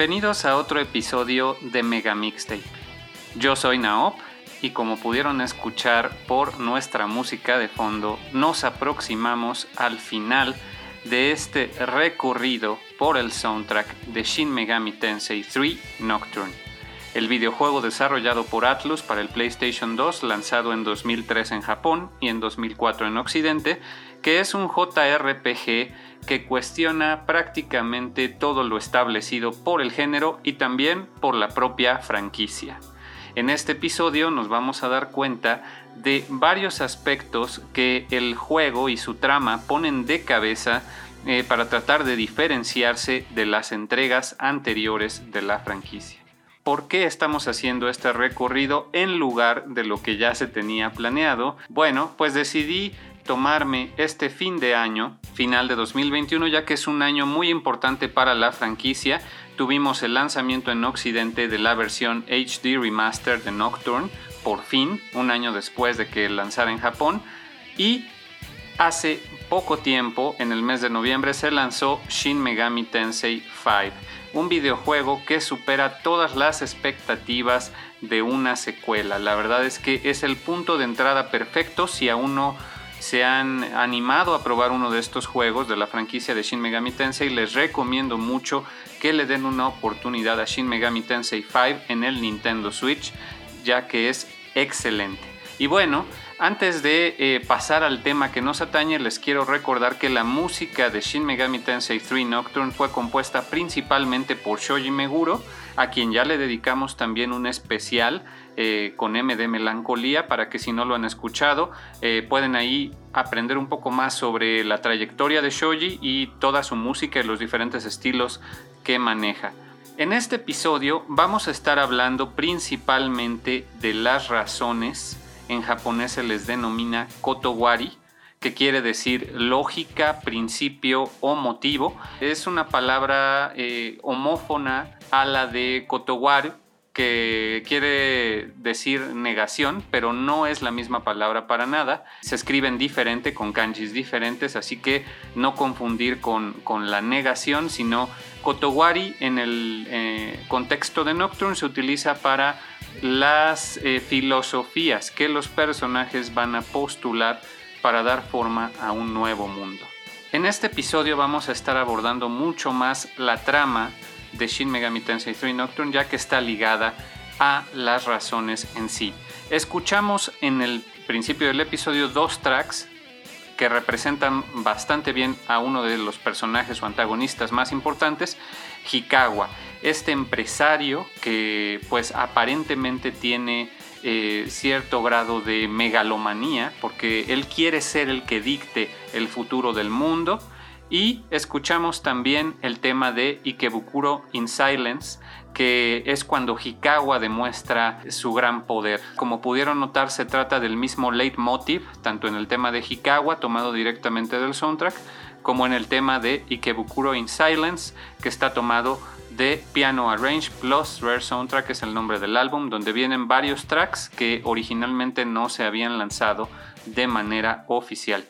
Bienvenidos a otro episodio de Mega Mixtape. Yo soy Naop y como pudieron escuchar por nuestra música de fondo, nos aproximamos al final de este recorrido por el soundtrack de Shin Megami Tensei 3 Nocturne, el videojuego desarrollado por Atlus para el PlayStation 2 lanzado en 2003 en Japón y en 2004 en Occidente, que es un JRPG que cuestiona prácticamente todo lo establecido por el género y también por la propia franquicia. En este episodio nos vamos a dar cuenta de varios aspectos que el juego y su trama ponen de cabeza eh, para tratar de diferenciarse de las entregas anteriores de la franquicia. ¿Por qué estamos haciendo este recorrido en lugar de lo que ya se tenía planeado? Bueno, pues decidí tomarme este fin de año, final de 2021, ya que es un año muy importante para la franquicia. Tuvimos el lanzamiento en Occidente de la versión HD Remastered de Nocturne, por fin, un año después de que lanzara en Japón. Y hace poco tiempo, en el mes de noviembre, se lanzó Shin Megami Tensei 5, un videojuego que supera todas las expectativas de una secuela. La verdad es que es el punto de entrada perfecto si aún no se han animado a probar uno de estos juegos de la franquicia de Shin Megami Tensei, les recomiendo mucho que le den una oportunidad a Shin Megami Tensei 5 en el Nintendo Switch, ya que es excelente. Y bueno, antes de eh, pasar al tema que nos atañe, les quiero recordar que la música de Shin Megami Tensei 3 Nocturne fue compuesta principalmente por Shoji Meguro, a quien ya le dedicamos también un especial eh, con M de Melancolía, para que si no lo han escuchado, eh, pueden ahí aprender un poco más sobre la trayectoria de Shoji y toda su música y los diferentes estilos que maneja. En este episodio vamos a estar hablando principalmente de las razones, en japonés se les denomina kotowari, que quiere decir lógica, principio o motivo. Es una palabra eh, homófona a la de kotowaru, que quiere decir negación, pero no es la misma palabra para nada. Se escriben diferente, con kanjis diferentes, así que no confundir con, la negación, sino kotowari en el eh, contexto de Nocturne se utiliza para las eh, filosofías que los personajes van a postular para dar forma a un nuevo mundo. En este episodio vamos a estar abordando mucho más la trama de Shin Megami Tensei 3 Nocturne ya que está ligada a las razones en sí. Escuchamos en el principio del episodio dos tracks que representan bastante bien a uno de los personajes o antagonistas más importantes, Hikawa, este empresario que pues aparentemente tiene eh, cierto grado de megalomanía porque él quiere ser el que dicte el futuro del mundo y escuchamos también el tema de Ikebukuro in Silence, que es cuando Hikawa demuestra su gran poder. Como pudieron notar, se trata del mismo leitmotiv, tanto en el tema de Hikawa, tomado directamente del soundtrack, como en el tema de Ikebukuro in Silence, que está tomado de Piano Arrange plus Rare Soundtrack, es el nombre del álbum, donde vienen varios tracks que originalmente no se habían lanzado de manera oficial.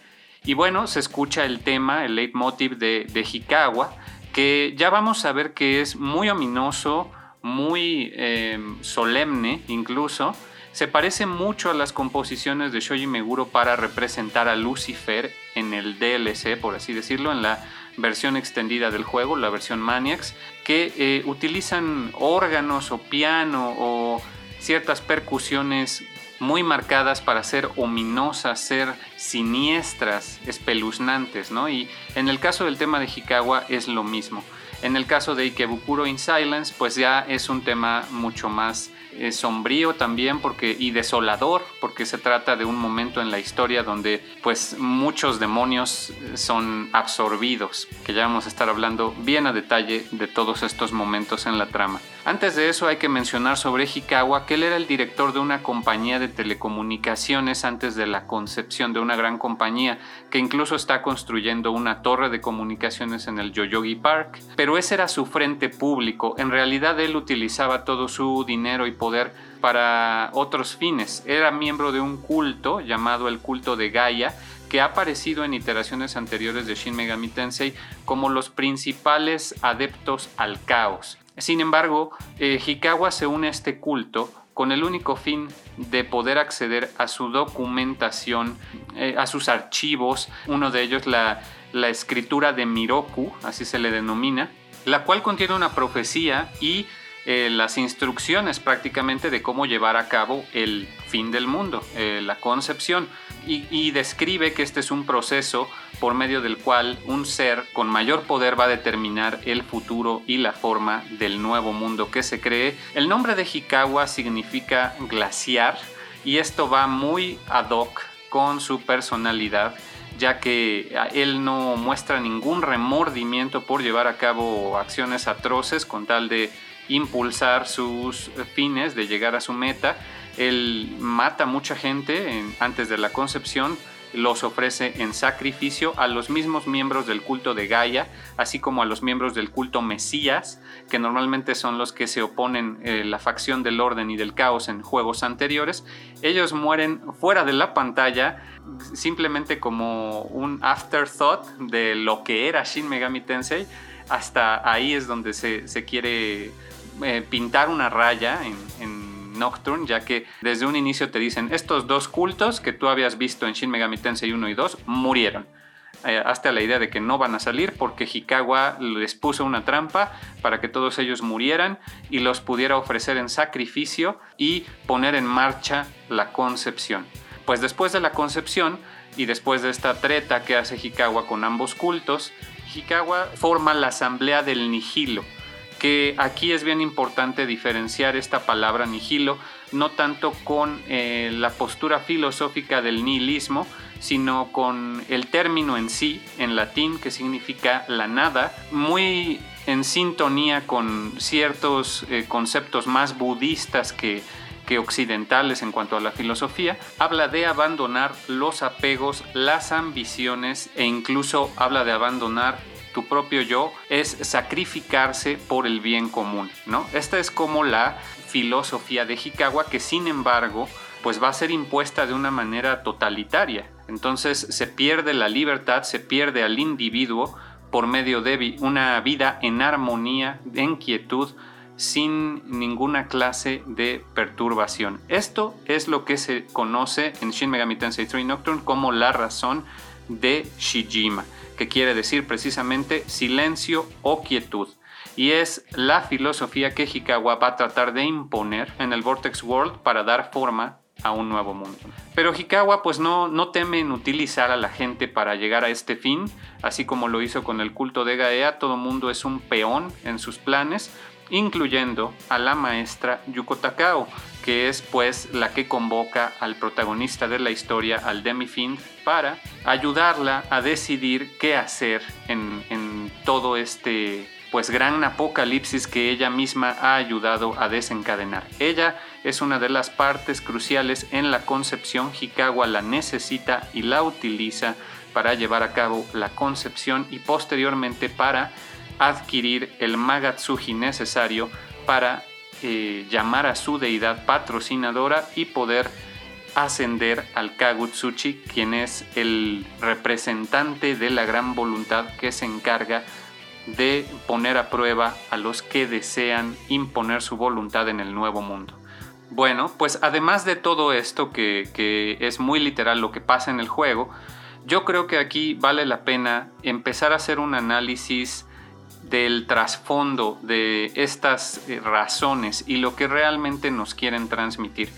Y bueno, se escucha el tema, el leitmotiv de, de Hikawa, que ya vamos a ver que es muy ominoso, muy em, solemne incluso. Se parece mucho a las composiciones de Shoji Meguro para representar a Lucifer en el DLC, por así decirlo, en la versión extendida del juego, la versión Maniacs, que eh, utilizan órganos o piano o ciertas percusiones muy marcadas para ser ominosas, ser siniestras, espeluznantes, ¿no? Y en el caso del tema de Hikawa es lo mismo. En el caso de Ikebukuro in Silence, pues ya es un tema mucho más eh, sombrío también porque, y desolador, porque se trata de un momento en la historia donde pues muchos demonios eh, son absorbidos, que ya vamos a estar hablando bien a detalle de todos estos momentos en la trama. Antes de eso hay que mencionar sobre Hikawa que él era el director de una compañía de telecomunicaciones antes de la concepción de una gran compañía que incluso está construyendo una torre de comunicaciones en el Yoyogi Park. Pero ese era su frente público. En realidad él utilizaba todo su dinero y poder para otros fines. Era miembro de un culto llamado el culto de Gaia que ha aparecido en iteraciones anteriores de Shin Megami Tensei como los principales adeptos al caos. Sin embargo, eh, Hikawa se une a este culto con el único fin de poder acceder a su documentación, eh, a sus archivos, uno de ellos la, la escritura de Miroku, así se le denomina, la cual contiene una profecía y eh, las instrucciones prácticamente de cómo llevar a cabo el fin del mundo, la concepción, y, describe que este es un proceso por medio del cual un ser con mayor poder va a determinar el futuro y la forma del nuevo mundo que se cree. El nombre de Hikawa significa glaciar y esto va muy ad hoc con su personalidad ya que él no muestra ningún remordimiento por llevar a cabo acciones atroces con tal de impulsar sus fines, de llegar a su meta. Él mata mucha gente antes de la concepción, los ofrece en sacrificio a los mismos miembros del culto de Gaia, así como a los miembros del culto Mesías, que normalmente son los que se oponen eh, la facción del orden y del caos en juegos anteriores. Ellos mueren fuera de la pantalla simplemente como un afterthought de lo que era Shin Megami Tensei. Hasta ahí es donde se, se quiere eh, pintar una raya en, Nocturne, ya que desde un inicio te dicen, estos dos cultos que tú habías visto en Shin Megami Tensei 1 y 2 murieron. Eh, hasta la idea de que no van a salir porque Hikawa les puso una trampa para que todos ellos murieran y los pudiera ofrecer en sacrificio y poner en marcha la concepción. Pues después de la concepción y después de esta treta que hace Hikawa con ambos cultos, Hikawa forma la asamblea del Nihilo, que aquí es bien importante diferenciar esta palabra nihilo, no tanto con eh, la postura filosófica del nihilismo, sino con el término en sí, en latín, que significa la nada, muy en sintonía con ciertos eh, conceptos más budistas que, que occidentales en cuanto a la filosofía, habla de abandonar los apegos, las ambiciones e incluso habla de abandonar tu propio yo es sacrificarse por el bien común, ¿no? Esta es como la filosofía de Hikawa que sin embargo pues va a ser impuesta de una manera totalitaria. Entonces se pierde la libertad, se pierde al individuo por medio de una vida en armonía, en quietud, sin ninguna clase de perturbación. Esto es lo que se conoce en Shin Megami Tensei 3 Nocturne como la razón de Shijima que quiere decir precisamente silencio o quietud. Y es la filosofía que Hikawa va a tratar de imponer en el Vortex World para dar forma a un nuevo mundo. Pero Hikawa pues no, no teme en utilizar a la gente para llegar a este fin, así como lo hizo con el culto de Gaea, todo mundo es un peón en sus planes, incluyendo a la maestra Yuko Takao, que es pues la que convoca al protagonista de la historia, al Demi-Fiend, para ayudarla a decidir qué hacer en, en todo este pues gran apocalipsis que ella misma ha ayudado a desencadenar. Ella es una de las partes cruciales en la concepción, Hikawa la necesita y la utiliza para llevar a cabo la concepción y posteriormente para adquirir el Magatsuji necesario para eh, llamar a su deidad patrocinadora y poder ascender al Kagutsuchi, quien es el representante de la gran voluntad que se encarga de poner a prueba a los que desean imponer su voluntad en el nuevo mundo. Bueno, pues además de todo esto que, que es muy literal lo que pasa en el juego, yo creo que aquí vale la pena empezar a hacer un análisis del trasfondo de estas eh, razones y lo que realmente nos quieren transmitir.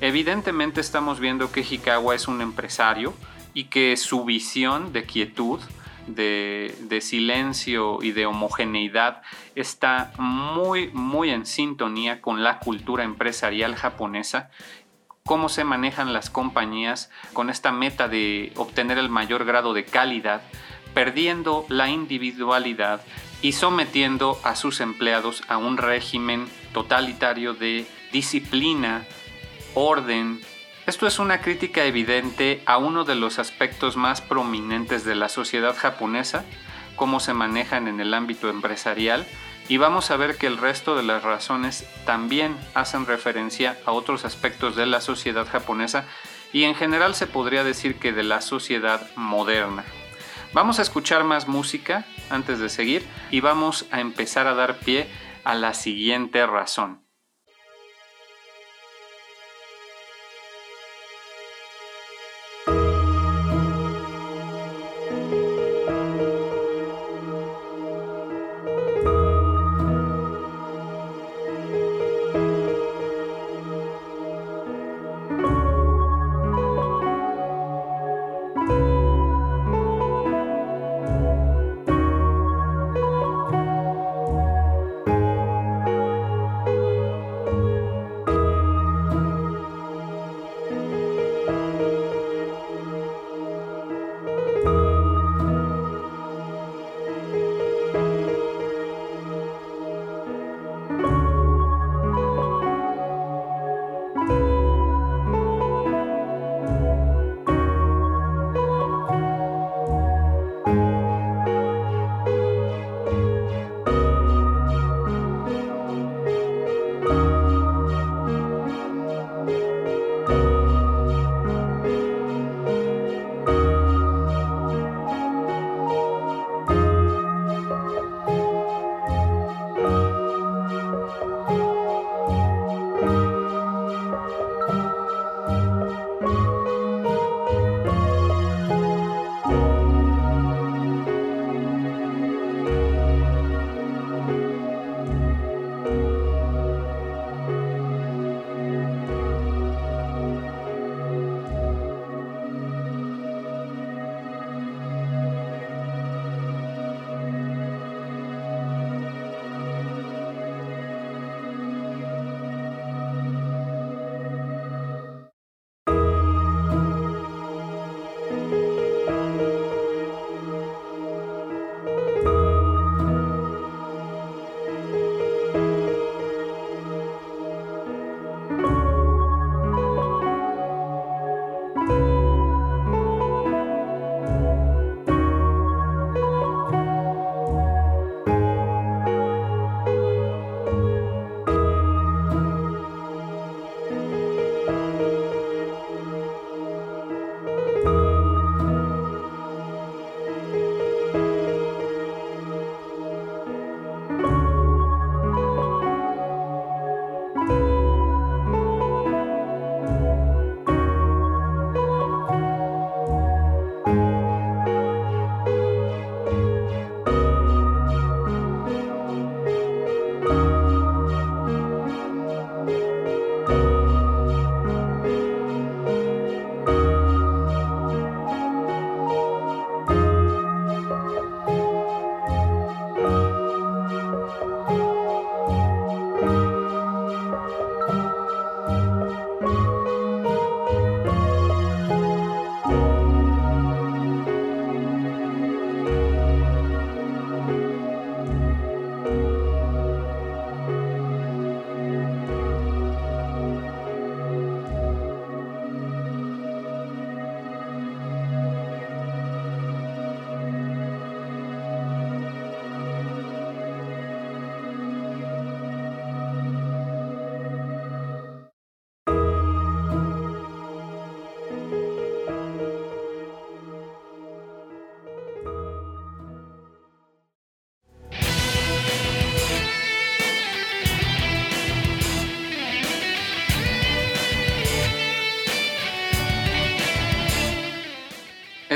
Evidentemente estamos viendo que Hikawa es un empresario y que su visión de quietud, de, de, silencio y de homogeneidad está muy, muy en sintonía con la cultura empresarial japonesa cómo se manejan las compañías con esta meta de obtener el mayor grado de calidad, perdiendo la individualidad y sometiendo a sus empleados a un régimen totalitario de disciplina, orden. Esto es una crítica evidente a uno de los aspectos más prominentes de la sociedad japonesa, cómo se manejan en el ámbito empresarial, y vamos a ver que el resto de las razones también hacen referencia a otros aspectos de la sociedad japonesa y en general se podría decir que de la sociedad moderna. Vamos a escuchar más música antes de seguir y vamos a empezar a dar pie a la siguiente razón.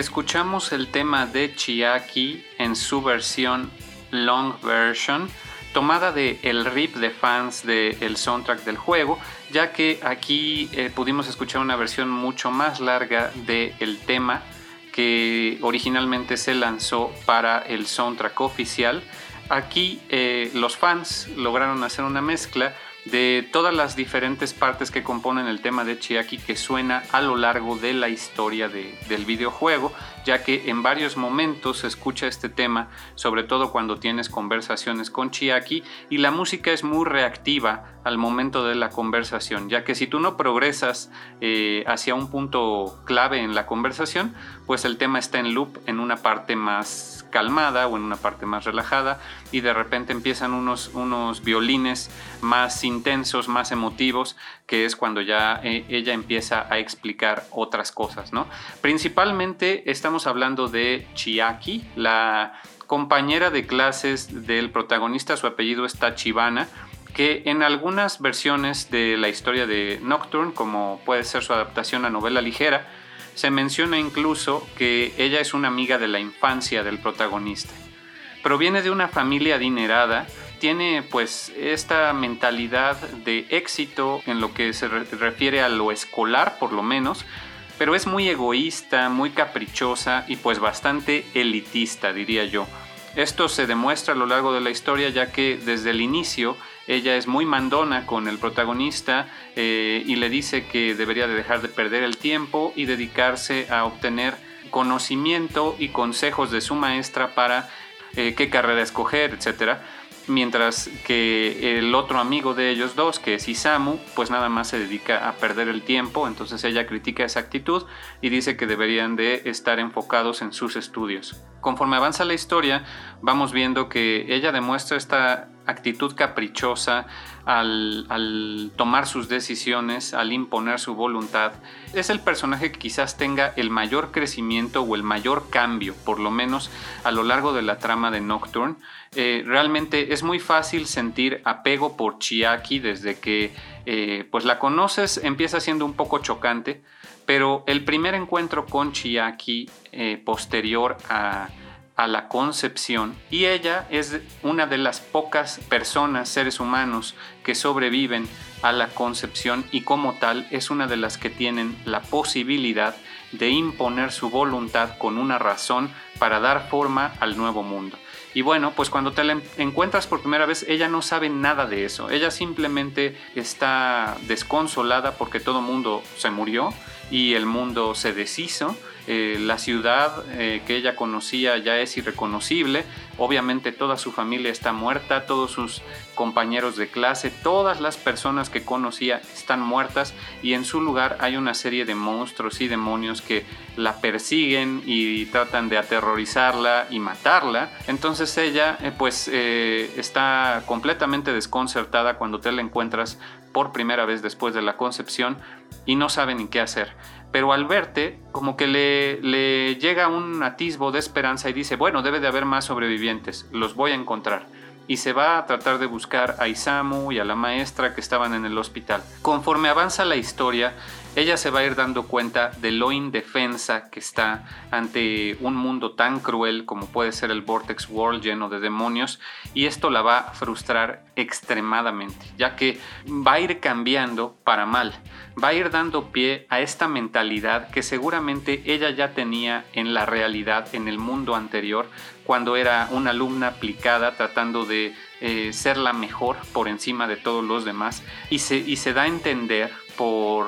Escuchamos el tema de Chiaki en su versión long version, tomada de el rip de fans del soundtrack del juego, ya que aquí eh, pudimos escuchar una versión mucho más larga del tema que originalmente se lanzó para el soundtrack oficial. Aquí eh, los fans lograron hacer una mezcla de todas las diferentes partes que componen el tema de Chiaki que suena a lo largo de la historia del videojuego, ya que en varios momentos se escucha este tema, sobre todo cuando tienes conversaciones con Chiaki, y la música es muy reactiva al momento de la conversación, ya que si tú no progresas eh, hacia un punto clave en la conversación, pues el tema está en loop en una parte más calmada o en una parte más relajada y de repente empiezan unos, unos violines más intensos, más emotivos, que es cuando ya eh, ella empieza a explicar otras cosas, ¿no? Principalmente estamos hablando de Chiaki, la compañera de clases del protagonista, su apellido es Tachibana, que en algunas versiones de la historia de Nocturne, como puede ser su adaptación a novela ligera, se menciona incluso que ella es una amiga de la infancia del protagonista. Proviene de una familia adinerada, tiene pues esta mentalidad de éxito en lo que se refiere a lo escolar por lo menos, pero es muy egoísta, muy caprichosa y pues bastante elitista diría yo. Esto se demuestra a lo largo de la historia ya que desde el inicio ella es muy mandona con el protagonista eh, y le dice que debería de dejar de perder el tiempo y dedicarse a obtener conocimiento y consejos de su maestra para eh, qué carrera escoger, etcétera mientras que el otro amigo de ellos dos, que es Isamu, pues nada más se dedica a perder el tiempo, entonces ella critica esa actitud y dice que deberían de estar enfocados en sus estudios. Conforme avanza la historia, vamos viendo que ella demuestra esta actitud caprichosa al, al, tomar sus decisiones, al imponer su voluntad. Es el personaje que quizás tenga el mayor crecimiento o el mayor cambio, por lo menos a lo largo de la trama de Nocturne. Eh, realmente es muy fácil sentir apego por Chiaki desde que eh, pues la conoces, empieza siendo un poco chocante, pero el primer encuentro con Chiaki eh, posterior a, a la concepción y ella es una de las pocas personas, seres humanos que sobreviven a la concepción y como tal es una de las que tienen la posibilidad de imponer su voluntad con una razón para dar forma al nuevo mundo. Y bueno, pues cuando te la encuentras por primera vez, ella no sabe nada de eso. Ella simplemente está desconsolada porque todo mundo se murió y el mundo se deshizo eh, la ciudad eh, que ella conocía ya es irreconocible, obviamente toda su familia está muerta, todos sus compañeros de clase, todas las personas que conocía están muertas y en su lugar hay una serie de monstruos y demonios que la persiguen y tratan de aterrorizarla y matarla. Entonces ella eh, pues está completamente desconcertada cuando te la encuentras por primera vez después de la concepción y no sabe ni qué hacer pero al verte como que le, le, llega un atisbo de esperanza y dice, bueno, debe de haber más sobrevivientes, los voy a encontrar. Y se va a tratar de buscar a Isamu y a la maestra que estaban en el hospital. Conforme avanza la historia, ella se va a ir dando cuenta de lo indefensa que está ante un mundo tan cruel como puede ser el Vortex World lleno de demonios y esto la va a frustrar extremadamente, ya que va a ir cambiando para mal, va a ir dando pie a esta mentalidad que seguramente ella ya tenía en la realidad, en el mundo anterior, cuando era una alumna aplicada tratando de eh, ser la mejor por encima de todos los demás y se, y se da a entender por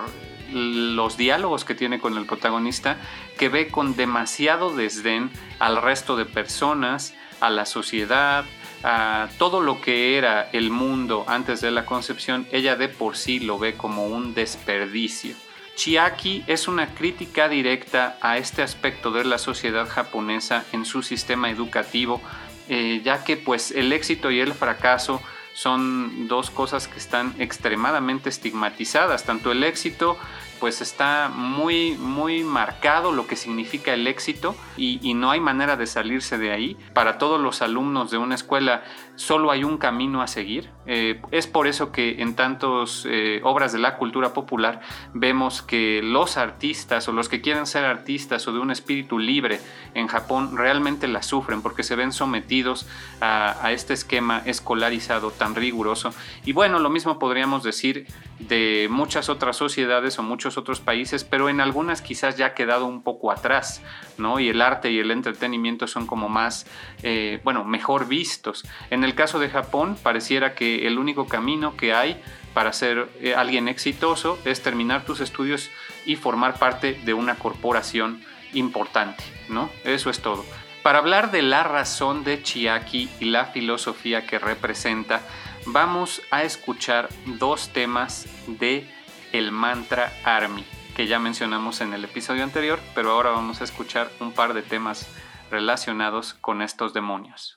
los diálogos que tiene con el protagonista, que ve con demasiado desdén al resto de personas, a la sociedad, a todo lo que era el mundo antes de la concepción, ella de por sí lo ve como un desperdicio. Chiaki es una crítica directa a este aspecto de la sociedad japonesa en su sistema educativo, eh, ya que pues el éxito y el fracaso son dos cosas que están extremadamente estigmatizadas, tanto el éxito pues está muy, muy marcado lo que significa el éxito y, no hay manera de salirse de ahí. Para todos los alumnos de una escuela solo hay un camino a seguir. Eh, es por eso que en tantas eh, obras de la cultura popular vemos que los artistas o los que quieren ser artistas o de un espíritu libre en Japón realmente la sufren porque se ven sometidos a, este esquema escolarizado tan riguroso. Y bueno, lo mismo podríamos decir de muchas otras sociedades o muchos otros países, pero en algunas quizás ya ha quedado un poco atrás, ¿no? Y el arte y el entretenimiento son como más, eh, bueno, mejor vistos. El caso de Japón, pareciera que el único camino que hay para ser eh, alguien exitoso es terminar tus estudios y formar parte de una corporación importante, ¿no? Eso es todo. Para hablar de la razón de Chiaki y la filosofía que representa, vamos a escuchar dos temas de el mantra Army, que ya mencionamos en el episodio anterior, pero ahora vamos a escuchar un par de temas relacionados con estos demonios.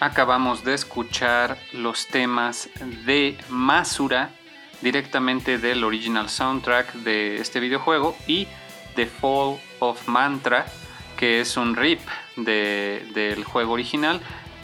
Acabamos de escuchar los temas de Masura directamente del original soundtrack de este videojuego y The Fall of Mantra, que es un rip del juego original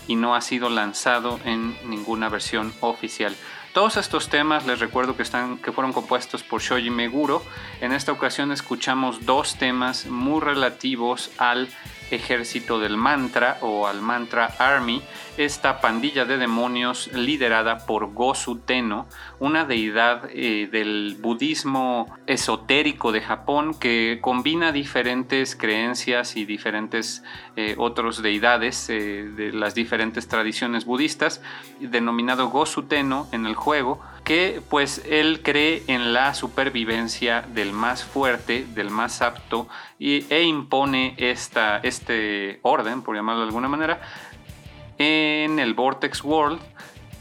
y no ha sido lanzado en ninguna versión oficial. Todos estos temas les recuerdo que, están, que fueron compuestos por Shoji Meguro. En esta ocasión escuchamos dos temas muy relativos al ejército del mantra o al mantra army, esta pandilla de demonios liderada por Gosu Teno, una deidad eh, del budismo esotérico de Japón que combina diferentes creencias y diferentes eh, otros deidades eh, de las diferentes tradiciones budistas, denominado Gosu Teno en el juego que pues él cree en la supervivencia del más fuerte, del más apto, y, e impone esta, este orden, por llamarlo de alguna manera, en el Vortex World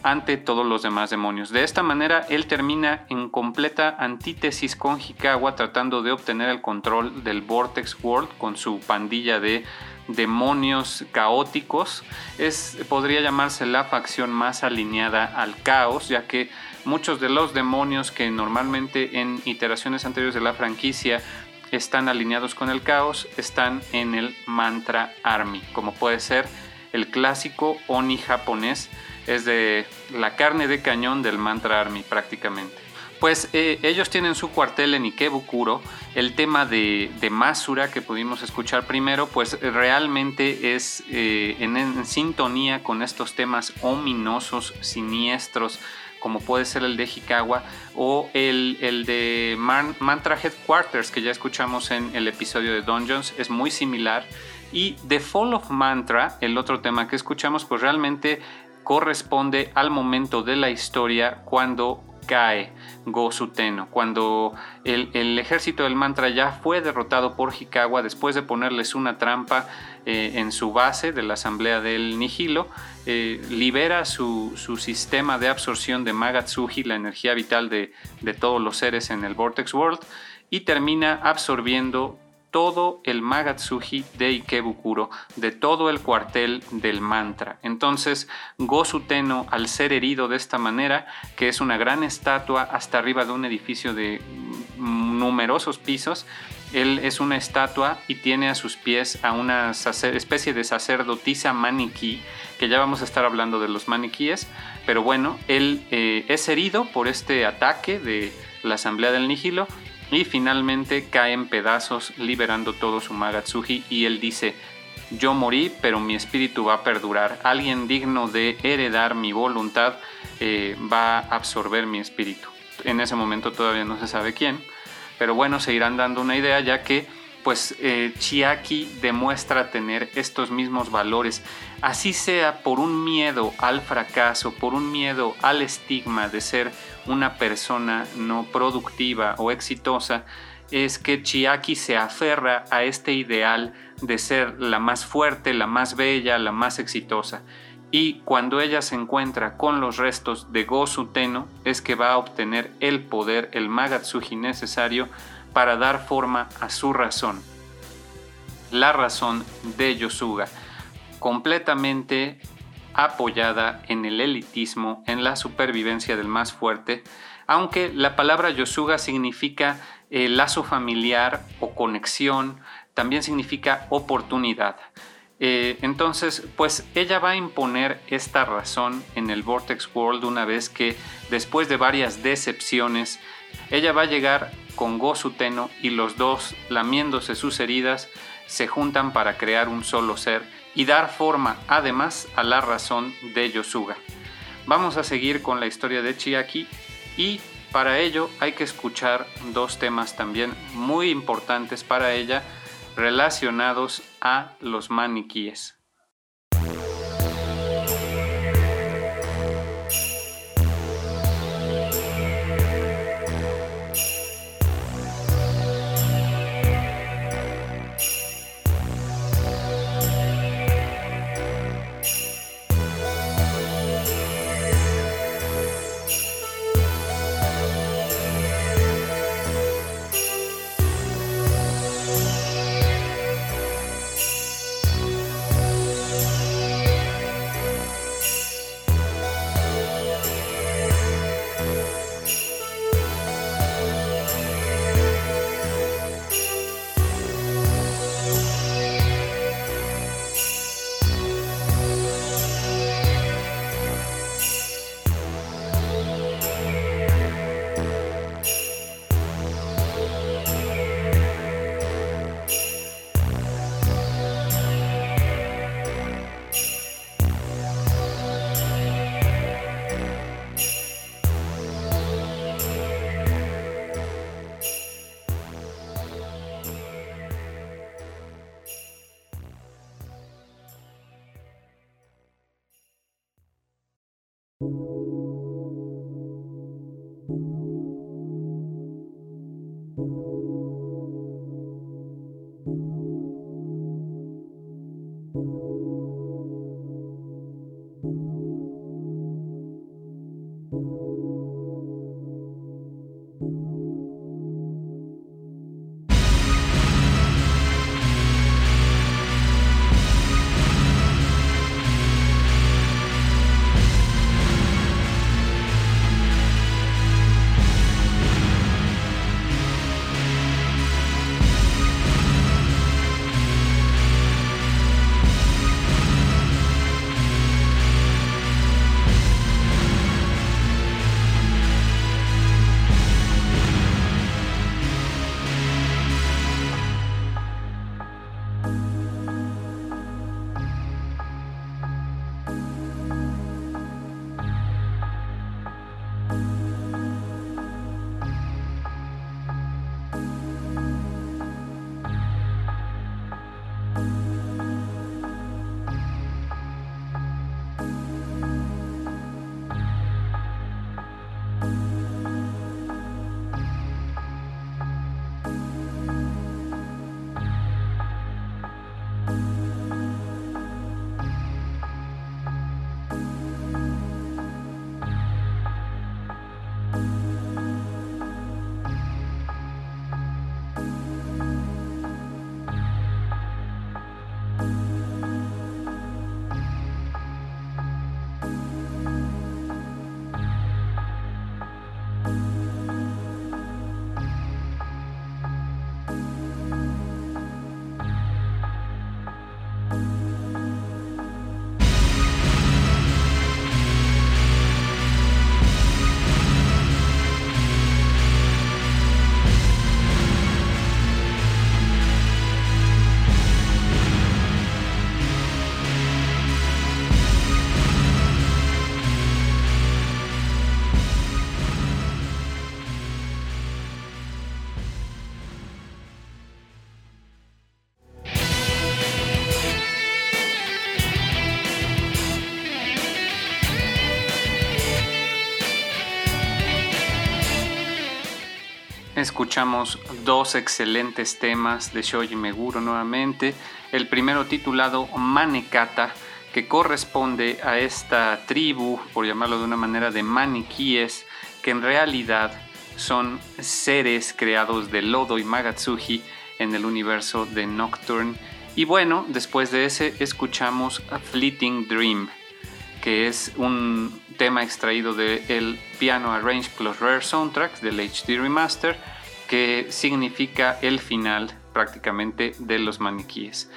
ante todos los demás demonios. De esta manera, él termina en completa antítesis con Hikawa, tratando de obtener el control del Vortex World con su pandilla de demonios caóticos. Es, podría llamarse la facción más alineada al caos, ya que muchos de los demonios que normalmente en iteraciones anteriores de la franquicia están alineados con el caos están en el Mantra Army, como puede ser el clásico Oni japonés, es de la carne de cañón del Mantra Army prácticamente. Pues eh, ellos tienen su cuartel en Ikebukuro. El tema de, Masura que pudimos escuchar primero, pues realmente es eh, en, sintonía con estos temas ominosos, siniestros, como puede ser el de Hikawa o el, el de Mantra Headquarters que ya escuchamos en el episodio de Dungeons, es muy similar. Y The Fall of Mantra, el otro tema que escuchamos, pues realmente corresponde al momento de la historia cuando cae Gosuteno, cuando el, ejército del mantra ya fue derrotado por Hikawa después de ponerles una trampa eh, en su base de la asamblea del Nihilo, eh, libera su, sistema de absorción de Magatsuji, la energía vital de, de todos los seres en el Vortex World, y termina absorbiendo todo el Magatsuji de Ikebukuro, de todo el cuartel del mantra. Entonces, Gosu Teno, al ser herido de esta manera, que es una gran estatua hasta arriba de un edificio de numerosos pisos, él es una estatua y tiene a sus pies a una especie de sacerdotisa maniquí, que ya vamos a estar hablando de los maniquíes, pero bueno, él eh, es herido por este ataque de la Asamblea del Nihilo y finalmente cae en pedazos liberando todo su Magatsuji y él dice, yo morí pero mi espíritu va a perdurar, alguien digno de heredar mi voluntad eh, va a absorber mi espíritu. En ese momento todavía no se sabe quién, pero bueno, se irán dando una idea ya que pues eh, Chiaki demuestra tener estos mismos valores, así sea por un miedo al fracaso, por un miedo al estigma de ser una persona no productiva o exitosa, es que Chiaki se aferra a este ideal de ser la más fuerte, la más bella, la más exitosa. Y cuando ella se encuentra con los restos de Gosu Teno, es que va a obtener el poder, el Magatsuji necesario para dar forma a su razón. La razón de Yosuga, completamente apoyada en el elitismo, en la supervivencia del más fuerte, aunque la palabra Yosuga significa eh, lazo familiar o conexión, también significa oportunidad. Eh, entonces, pues ella va a imponer esta razón en el Vortex World una vez que después de varias decepciones, ella va a llegar con Gosu Teno y los dos, lamiéndose sus heridas, se juntan para crear un solo ser y dar forma además a la razón de Yosuga. Vamos a seguir con la historia de Chiaki y para ello hay que escuchar dos temas también muy importantes para ella relacionados a los maniquíes. Escuchamos dos excelentes temas de Shoji Meguro nuevamente. El primero titulado Manekata, que corresponde a esta tribu, por llamarlo de una manera, de maniquíes, que en realidad son seres creados de Lodo y Magatsuji en el universo de Nocturne. Y bueno, después de ese escuchamos a Fleeting Dream, que es un tema extraído del Piano Arrange plus Rare Soundtracks del HD Remaster, que significa el final prácticamente de los maniquíes.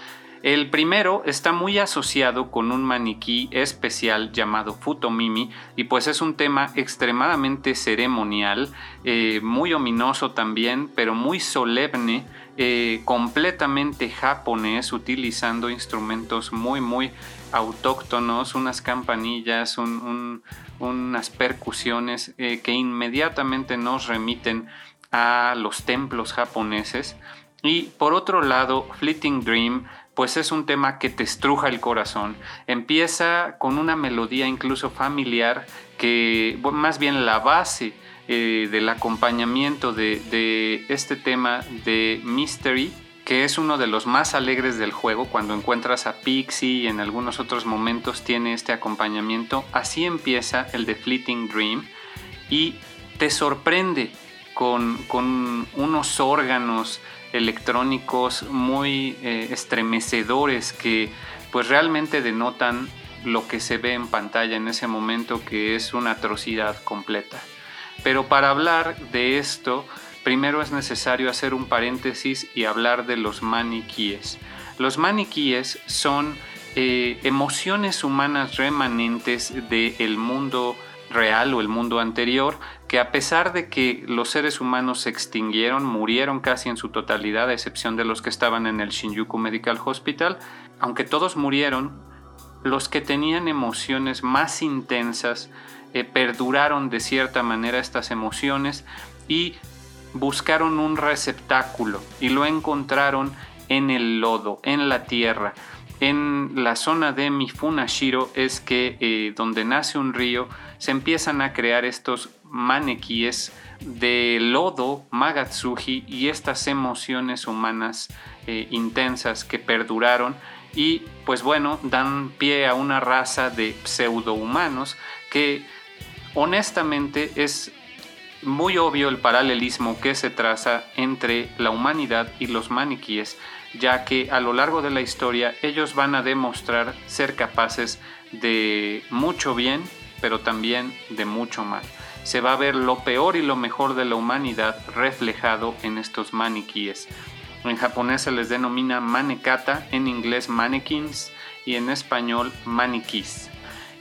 El primero está muy asociado con un maniquí especial llamado Futomimi y pues es un tema extremadamente ceremonial, eh, muy ominoso también, pero muy solemne, eh, completamente japonés, utilizando instrumentos muy muy autóctonos, unas campanillas, unas percusiones eh, que inmediatamente nos remiten a los templos japoneses. Y por otro lado, Fleeting Dream pues es un tema que te estruja el corazón. Empieza con una melodía incluso familiar que, más bien la base eh, del acompañamiento de, de, este tema de Mystery, que es uno de los más alegres del juego, cuando encuentras a Pixie y en algunos otros momentos tiene este acompañamiento, así empieza el de Fleeting Dream y te sorprende con, con unos órganos, electrónicos muy eh, estremecedores que pues realmente denotan lo que se ve en pantalla en ese momento que es una atrocidad completa. Pero para hablar de esto, primero es necesario hacer un paréntesis y hablar de los maniquíes. Los maniquíes son eh, emociones humanas remanentes del mundo real o el mundo anterior, que a pesar de que los seres humanos se extinguieron, murieron casi en su totalidad, a excepción de los que estaban en el Shinjuku Medical Hospital, aunque todos murieron, los que tenían emociones más intensas eh, perduraron de cierta manera estas emociones y buscaron un receptáculo y lo encontraron en el lodo, en la tierra. En la zona de Mifunashiro es que eh, donde nace un río se empiezan a crear estos maniquíes de lodo, magatsuji y estas emociones humanas eh, intensas que perduraron y pues bueno, dan pie a una raza de pseudohumanos que honestamente es muy obvio el paralelismo que se traza entre la humanidad y los maniquíes, ya que a lo largo de la historia ellos van a demostrar ser capaces de mucho bien pero también de mucho mal. Se va a ver lo peor y lo mejor de la humanidad reflejado en estos maniquíes. En japonés se les denomina manekata, en inglés mannequins y en español maniquís.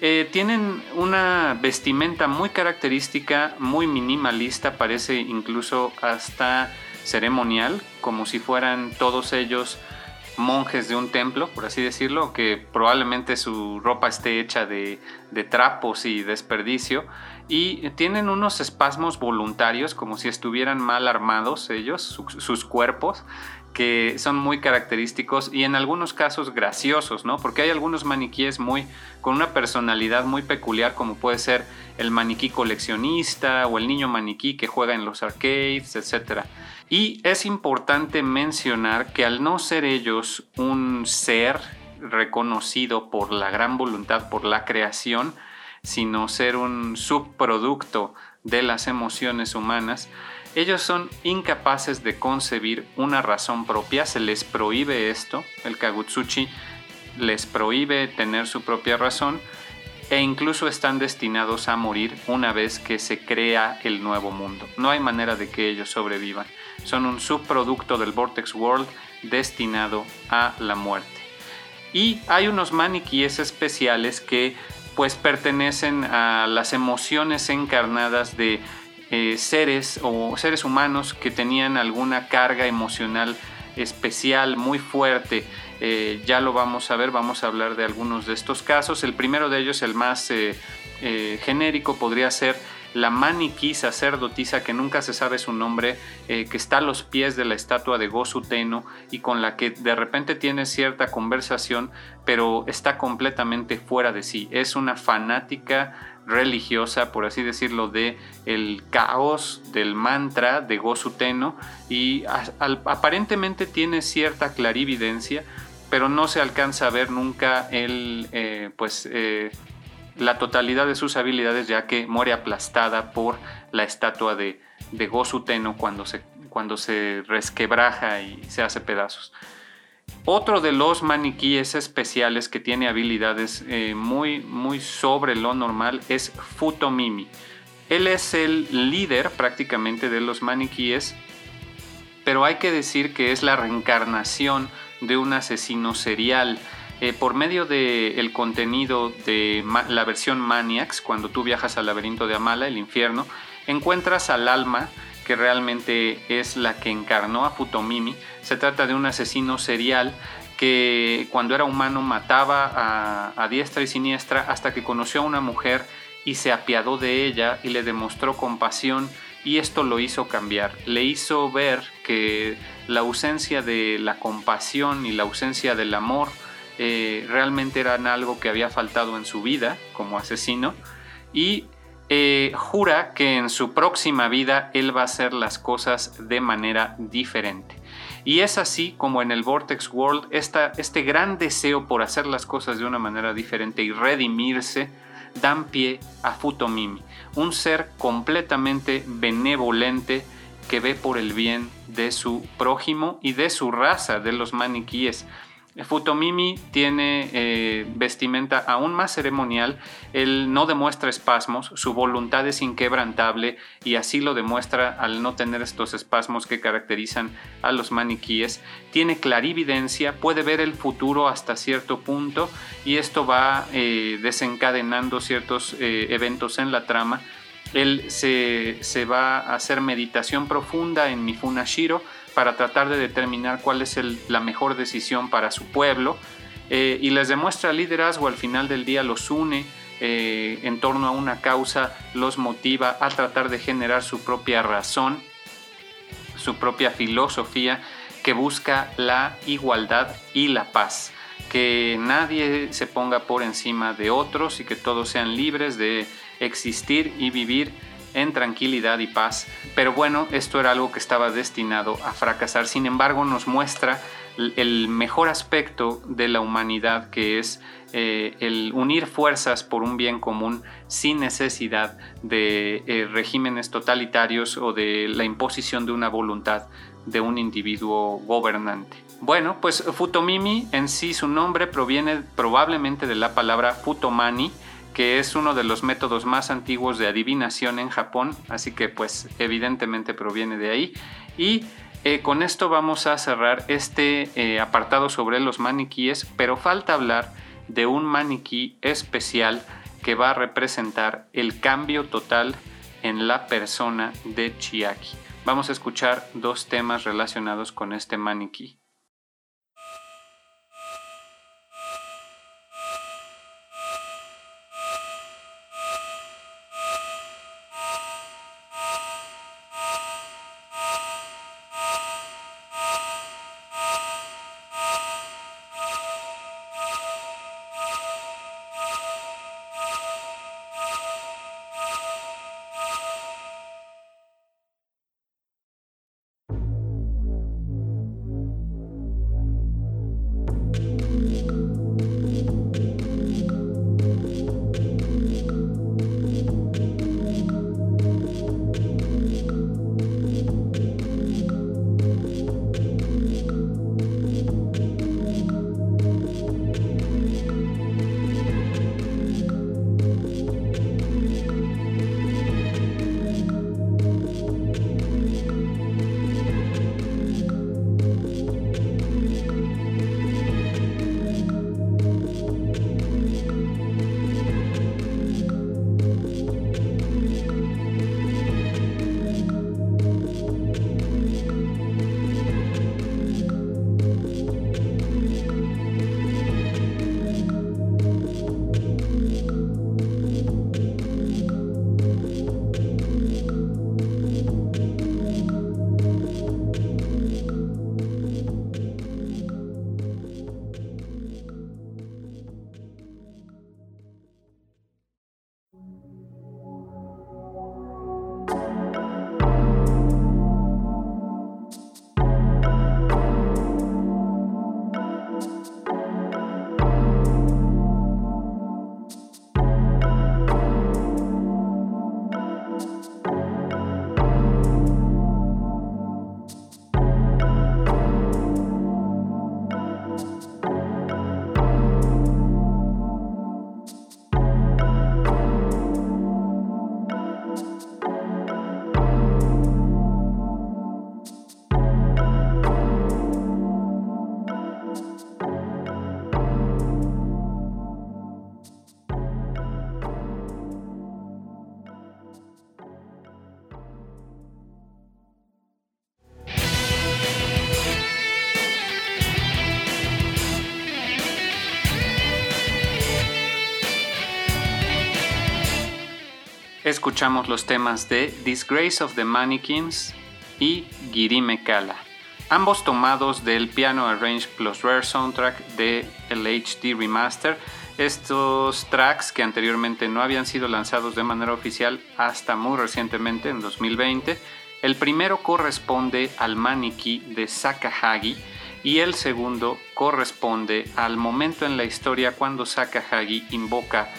Eh, tienen una vestimenta muy característica, muy minimalista, parece incluso hasta ceremonial, como si fueran todos ellos monjes de un templo, por así decirlo, que probablemente su ropa esté hecha de, trapos y desperdicio, y tienen unos espasmos voluntarios como si estuvieran mal armados ellos, sus cuerpos, que son muy característicos y en algunos casos graciosos, ¿no? Porque hay algunos maniquíes muy con una personalidad muy peculiar como puede ser el maniquí coleccionista o el niño maniquí que juega en los arcades, etc. Y es importante mencionar que al no ser ellos un ser reconocido por la gran voluntad, por la creación, sino ser un subproducto de las emociones humanas, ellos son incapaces de concebir una razón propia, se les prohíbe esto, el Kagutsuchi les prohíbe tener su propia razón e incluso están destinados a morir una vez que se crea el nuevo mundo. No hay manera de que ellos sobrevivan. Son un subproducto del Vortex World destinado a la muerte. Y hay unos maniquíes especiales que pues pertenecen a las emociones encarnadas de eh, seres o seres humanos que tenían alguna carga emocional especial, muy fuerte. Eh, ya lo vamos a ver, vamos a hablar de algunos de estos casos. El primero de ellos, el más eh, genérico, podría ser la maniquí sacerdotisa que nunca se sabe su nombre, que está a los pies de la estatua de Gosu Teno y con la que de repente tiene cierta conversación, pero está completamente fuera de sí. Es una fanática religiosa, por así decirlo, de el caos del mantra de Gosu Teno y aparentemente tiene cierta clarividencia, pero no se alcanza a ver nunca el, eh, pues, eh, la totalidad de sus habilidades ya que muere aplastada por la estatua de, de Gosu Teno cuando se, cuando se resquebraja y se hace pedazos. Otro de los maniquíes especiales que tiene habilidades eh, muy, muy sobre lo normal es Futomimi. Él es el líder prácticamente de los maniquíes, pero hay que decir que es la reencarnación de un asesino serial. Eh, por medio del contenido de la versión Maniacs, cuando tú viajas al laberinto de Amala, el infierno, encuentras al alma que realmente es la que encarnó a Futomimi. Se trata de un asesino serial que cuando era humano mataba a, diestra y siniestra hasta que conoció a una mujer y se apiadó de ella y le demostró compasión y esto lo hizo cambiar. Le hizo ver que la ausencia de la compasión y la ausencia del amor eh, realmente eran algo que había faltado en su vida como asesino y eh, jura que en su próxima vida él va a hacer las cosas de manera diferente. Y es así como en el Vortex World este gran deseo por hacer las cosas de una manera diferente y redimirse dan pie a Futomimi, un ser completamente benevolente que ve por el bien de su prójimo y de su raza, de los maniquíes, Futomimi tiene eh, vestimenta aún más ceremonial, él no demuestra espasmos, su voluntad es inquebrantable y así lo demuestra al no tener estos espasmos que caracterizan a los maniquíes. Tiene clarividencia, puede ver el futuro hasta cierto punto y esto va eh, desencadenando ciertos eh, eventos en la trama. Él se, se va a hacer meditación profunda en Mifuna Shiro para tratar de determinar cuál es la mejor decisión para su pueblo eh, y les demuestra liderazgo al final del día, los une eh, en torno a una causa, los motiva a tratar de generar su propia razón, su propia filosofía que busca la igualdad y la paz. Que nadie se ponga por encima de otros y que todos sean libres de existir y vivir en tranquilidad y paz. Pero bueno, esto era algo que estaba destinado a fracasar. Sin embargo, nos muestra el mejor aspecto de la humanidad, que es eh, el unir fuerzas por un bien común sin necesidad de eh, regímenes totalitarios o de la imposición de una voluntad de un individuo gobernante. Bueno, pues Futomimi en sí, su nombre proviene probablemente de la palabra Futomani, que es uno de los métodos más antiguos de adivinación en Japón, así que pues evidentemente proviene de ahí. Y eh, con esto vamos a cerrar este eh, apartado sobre los maniquíes, pero falta hablar de un maniquí especial que va a representar el cambio total en la persona de Chiaki. Vamos a escuchar dos temas relacionados con este maniquí. Escuchamos los temas de Disgrace of the Mannequins y Girime Kala, ambos tomados del Piano Arrange Plus Rare soundtrack de el HD Remaster. Estos tracks que anteriormente no habían sido lanzados de manera oficial hasta muy recientemente, en 2020. El primero corresponde al maniquí de Sakahagi y el segundo corresponde al momento en la historia cuando Sakahagi invoca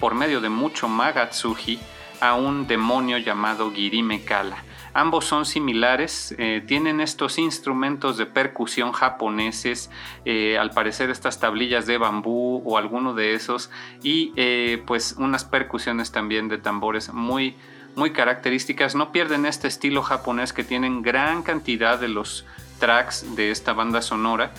por medio de mucho Magatsuji a un demonio llamado Girime Kala. Ambos son similares, eh, tienen estos instrumentos de percusión japoneses, eh, al parecer estas tablillas de bambú o alguno de esos, y eh, pues unas percusiones también de tambores muy, muy características. No pierden este estilo japonés que tienen gran cantidad de los tracks de esta banda sonora.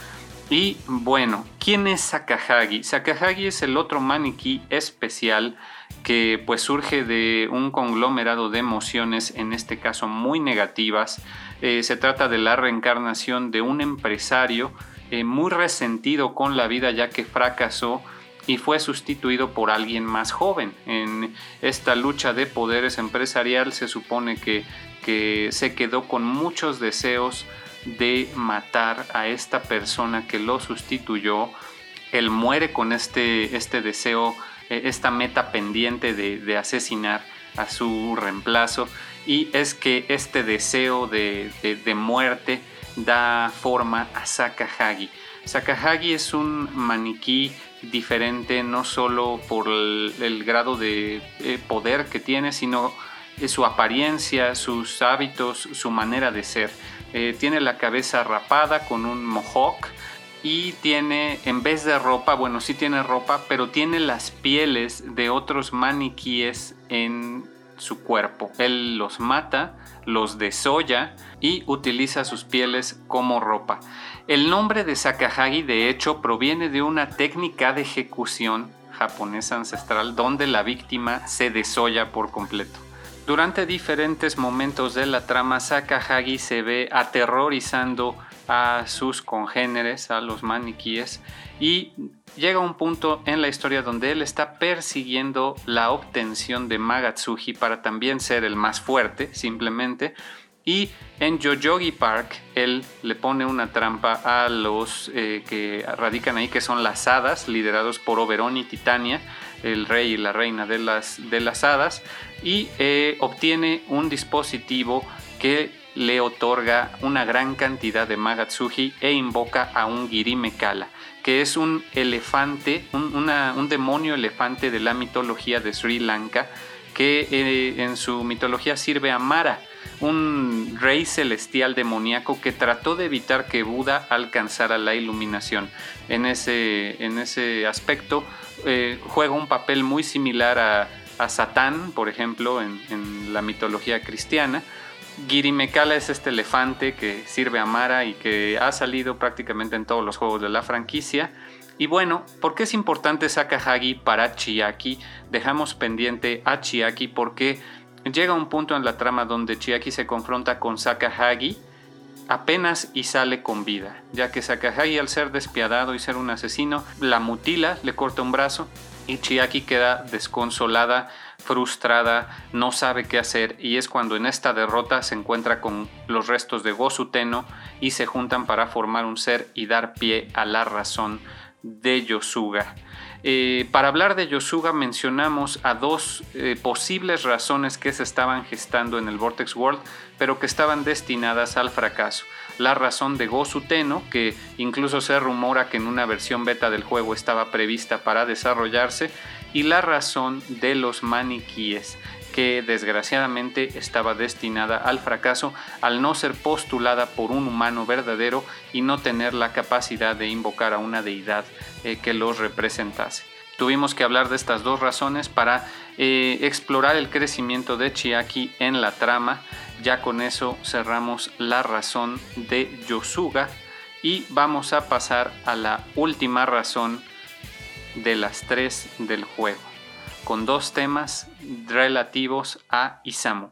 Y bueno, ¿quién es Sakahagi? Sakahagi es el otro maniquí especial que pues surge de un conglomerado de emociones, en este caso muy negativas. Eh, se trata de la reencarnación de un empresario eh, muy resentido con la vida ya que fracasó y fue sustituido por alguien más joven. En esta lucha de poderes empresarial se supone que, que se quedó con muchos deseos de matar a esta persona que lo sustituyó. Él muere con este, este deseo esta meta pendiente de, asesinar a su reemplazo y es que este deseo de, muerte da forma a Sakahagi. Sakahagi es un maniquí diferente no solo por el, grado de eh, poder que tiene, sino eh, su apariencia, sus hábitos, su manera de ser. tiene la cabeza rapada con un mohawk, y tiene, en vez de ropa, bueno, sí tiene ropa, pero tiene las pieles de otros maniquíes en su cuerpo. Él los mata, los desolla y utiliza sus pieles como ropa. El nombre de Sakahagi de hecho proviene de una técnica de ejecución japonesa ancestral donde la víctima se desolla por completo. Durante diferentes momentos de la trama, Sakahagi se ve aterrorizando a sus congéneres, a los maniquíes, y llega un punto en la historia donde él está persiguiendo la obtención de Magatsuji para también ser el más fuerte, simplemente. Y en Jojogi Park, él le pone una trampa a los eh, que radican ahí, que son las hadas, liderados por Oberon y Titania, el rey y la reina de las, de las hadas, y eh, obtiene un dispositivo que le otorga una gran cantidad de Magatsuji e invoca a un Girime Kala, que es un elefante, un, demonio elefante de la mitología de Sri Lanka, que eh, en su mitología sirve a Mara, un rey celestial demoníaco que trató de evitar que Buda alcanzara la iluminación. En ese, en ese aspecto eh, juega un papel muy similar a, Satán, por ejemplo, en la mitología cristiana Girimekala es este elefante que sirve a Mara y que ha salido prácticamente en todos los juegos de la franquicia. Y bueno, ¿por qué es importante Sakahagi para Chiaki? Dejamos pendiente a Chiaki porque llega un punto en la trama donde Chiaki se confronta con Sakahagi apenas y sale con vida, ya que Sakahagi al ser despiadado y ser un asesino la mutila, le corta un brazo y Chiaki queda desconsolada frustrada, no sabe qué hacer y es cuando en esta derrota se encuentra con los restos de Gosu Teno y se juntan para formar un ser y dar pie a la razón de Yosuga. Eh, para hablar de Yosuga mencionamos a dos eh, posibles razones que se estaban gestando en el Vortex World, pero que estaban destinadas al fracaso. La razón de Gosu Teno, que incluso se rumora que en una versión beta del juego estaba prevista para desarrollarse, y la razón de los maniquíes, que desgraciadamente estaba destinada al fracaso al no ser postulada por un humano verdadero y no tener la capacidad de invocar a una deidad eh, que los representase. Tuvimos que hablar de estas dos razones para eh, explorar el crecimiento de Chiaki en la trama. Ya con eso cerramos la razón de Yosuga y vamos a pasar a la última razón de las tres del juego, con dos temas relativos a Isamu.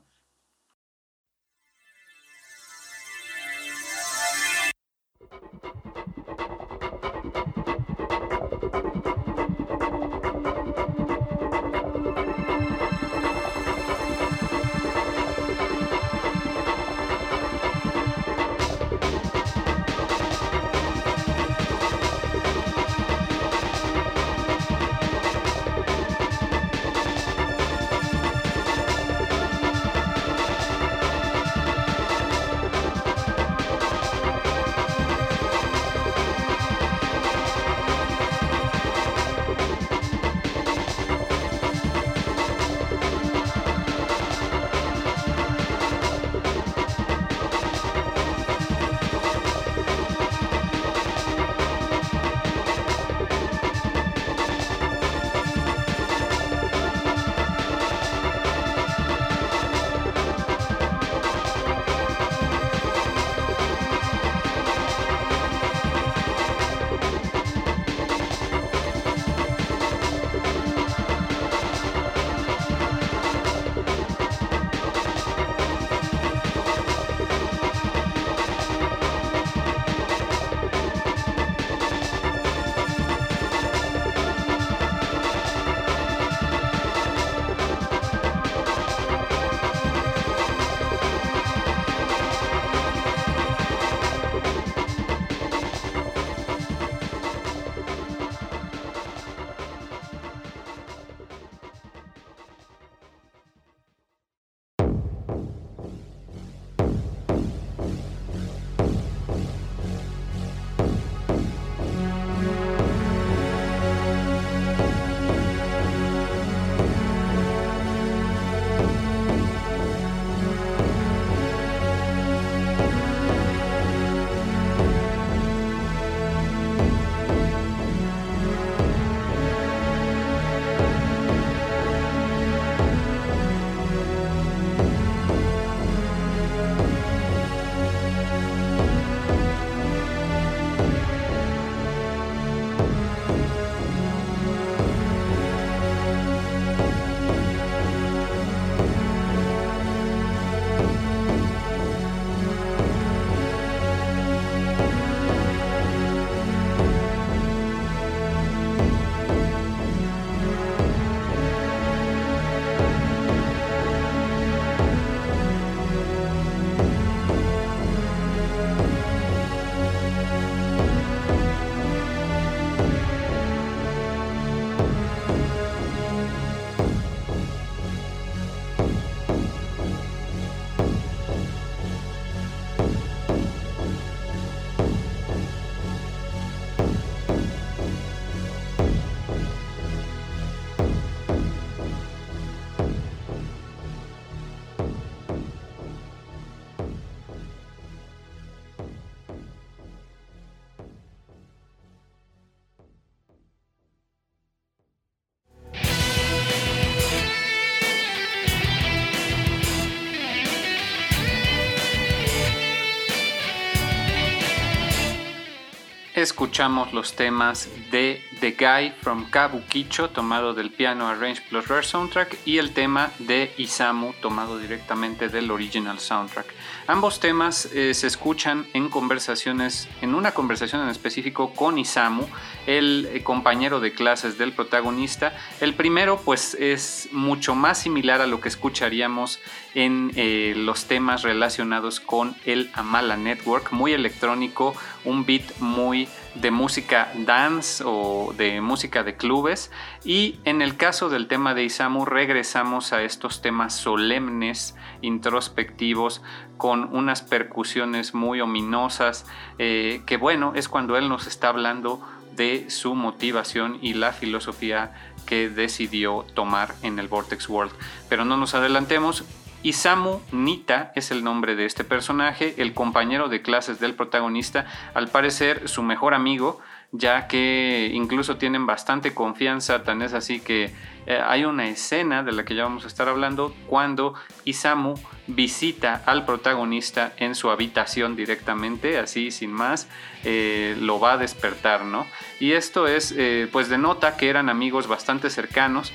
Escuchamos los temas de The Guy from Kabukicho, tomado del piano Arrange plus Rare Soundtrack, y el tema de Isamu, tomado directamente del original soundtrack. Ambos temas eh, se escuchan en conversaciones, en una conversación en específico con Isamu, el eh, compañero de clases del protagonista. El primero, pues, es mucho más similar a lo que escucharíamos en eh, los temas relacionados con el Amala Network, muy electrónico, un beat muy de música dance o de música de clubes y en el caso del tema de Isamu regresamos a estos temas solemnes, introspectivos, con unas percusiones muy ominosas, eh, que bueno, es cuando él nos está hablando de su motivación y la filosofía que decidió tomar en el Vortex World. Pero no nos adelantemos, Isamu Nita es el nombre de este personaje, el compañero de clases del protagonista, al parecer su mejor amigo, ya que incluso tienen bastante confianza, tan es así que eh, hay una escena de la que ya vamos a estar hablando cuando Isamu visita al protagonista en su habitación directamente, así sin más, eh, lo va a despertar, ¿no? Y esto es, eh, pues denota que eran amigos bastante cercanos,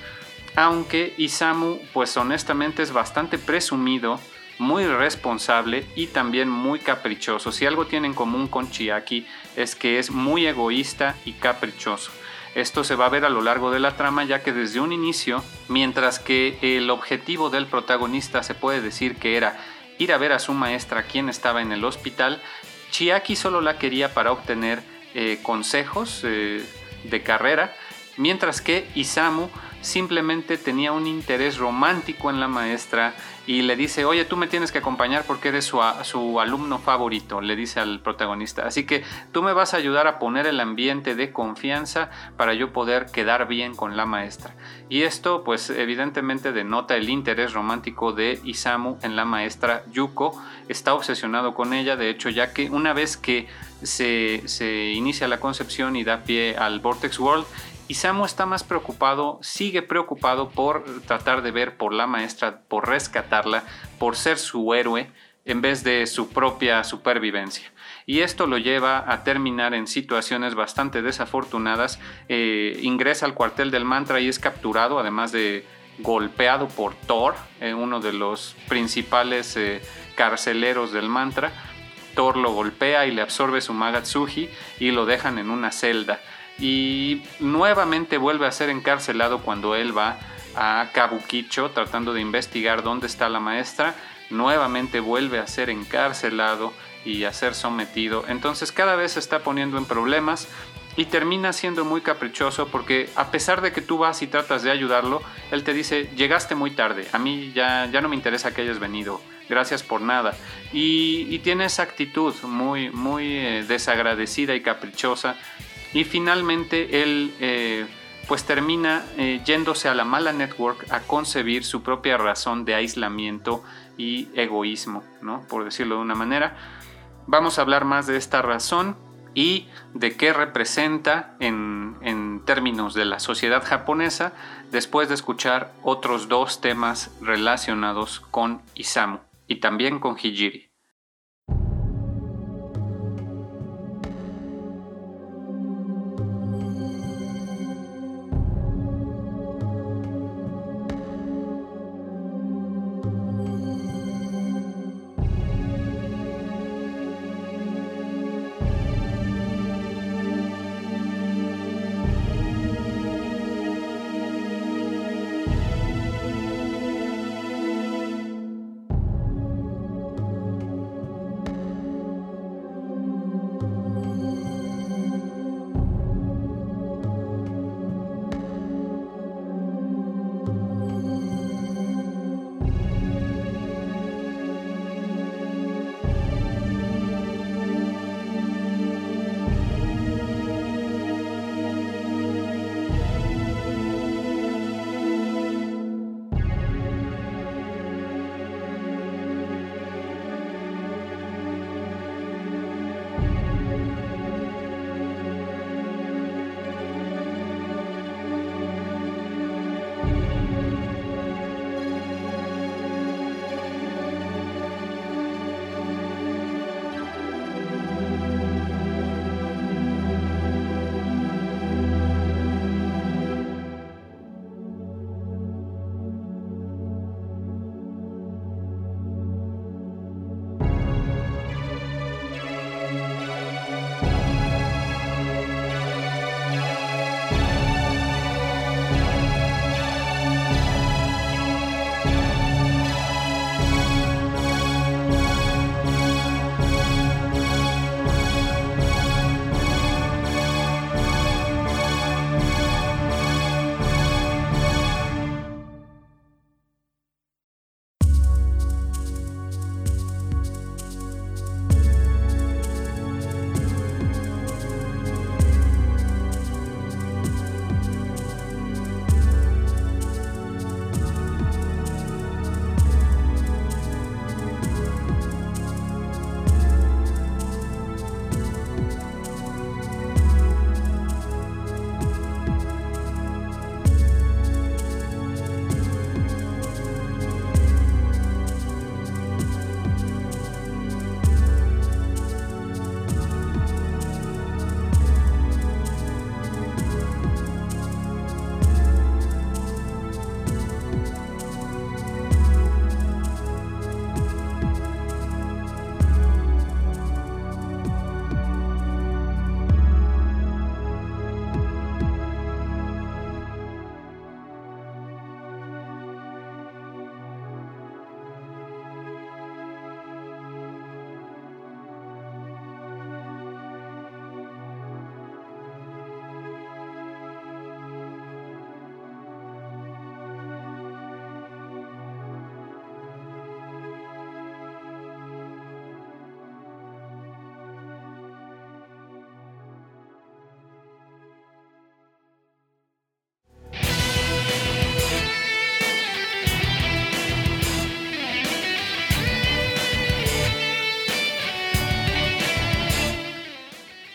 aunque Isamu pues honestamente es bastante presumido, muy responsable y también muy caprichoso. Si algo tiene en común con Chiaki es que es muy egoísta y caprichoso. Esto se va a ver a lo largo de la trama ya que desde un inicio, mientras que el objetivo del protagonista se puede decir que era ir a ver a su maestra quien estaba en el hospital, Chiaki solo la quería para obtener eh, consejos eh, de carrera, mientras que Isamu simplemente tenía un interés romántico en la maestra y le dice, oye, tú me tienes que acompañar porque eres su, alumno favorito, le dice al protagonista. Así que tú me vas a ayudar a poner el ambiente de confianza para yo poder quedar bien con la maestra. Y esto pues evidentemente denota el interés romántico de Isamu en la maestra Yuko. Está obsesionado con ella, de hecho, ya que una vez que se, se inicia la concepción y da pie al Vortex World, Isamu está más preocupado, sigue preocupado por tratar de ver por la maestra, por rescatarla, por ser su héroe en vez de su propia supervivencia. Y esto lo lleva a terminar en situaciones bastante desafortunadas. Eh, ingresa al cuartel del mantra y es capturado, además de golpeado por Thor, eh, uno de los principales eh, carceleros del mantra. Thor lo golpea y le absorbe su Magatsuji y lo dejan en una celda y nuevamente vuelve a ser encarcelado cuando él va a Kabukicho tratando de investigar dónde está la maestra, nuevamente vuelve a ser encarcelado y a ser sometido. Entonces cada vez se está poniendo en problemas y termina siendo muy caprichoso porque a pesar de que tú vas y tratas de ayudarlo, él te dice, llegaste muy tarde, a mí ya, ya no me interesa que hayas venido, gracias por nada. Y, tiene esa actitud muy, muy eh, desagradecida y caprichosa y finalmente él eh, pues termina eh, yéndose a la mala network a concebir su propia razón de aislamiento y egoísmo, ¿no? por decirlo de una manera. Vamos a hablar más de esta razón y de qué representa en, en, términos de la sociedad japonesa después de escuchar otros dos temas relacionados con Isamu y también con Hijiri.